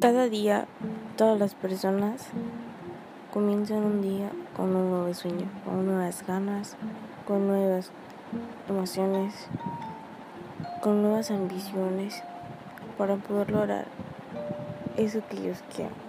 Cada día, todas las personas comienzan un día con un nuevo sueño, con nuevas ganas, con nuevas emociones, con nuevas ambiciones para poder lograr eso que ellos quieren.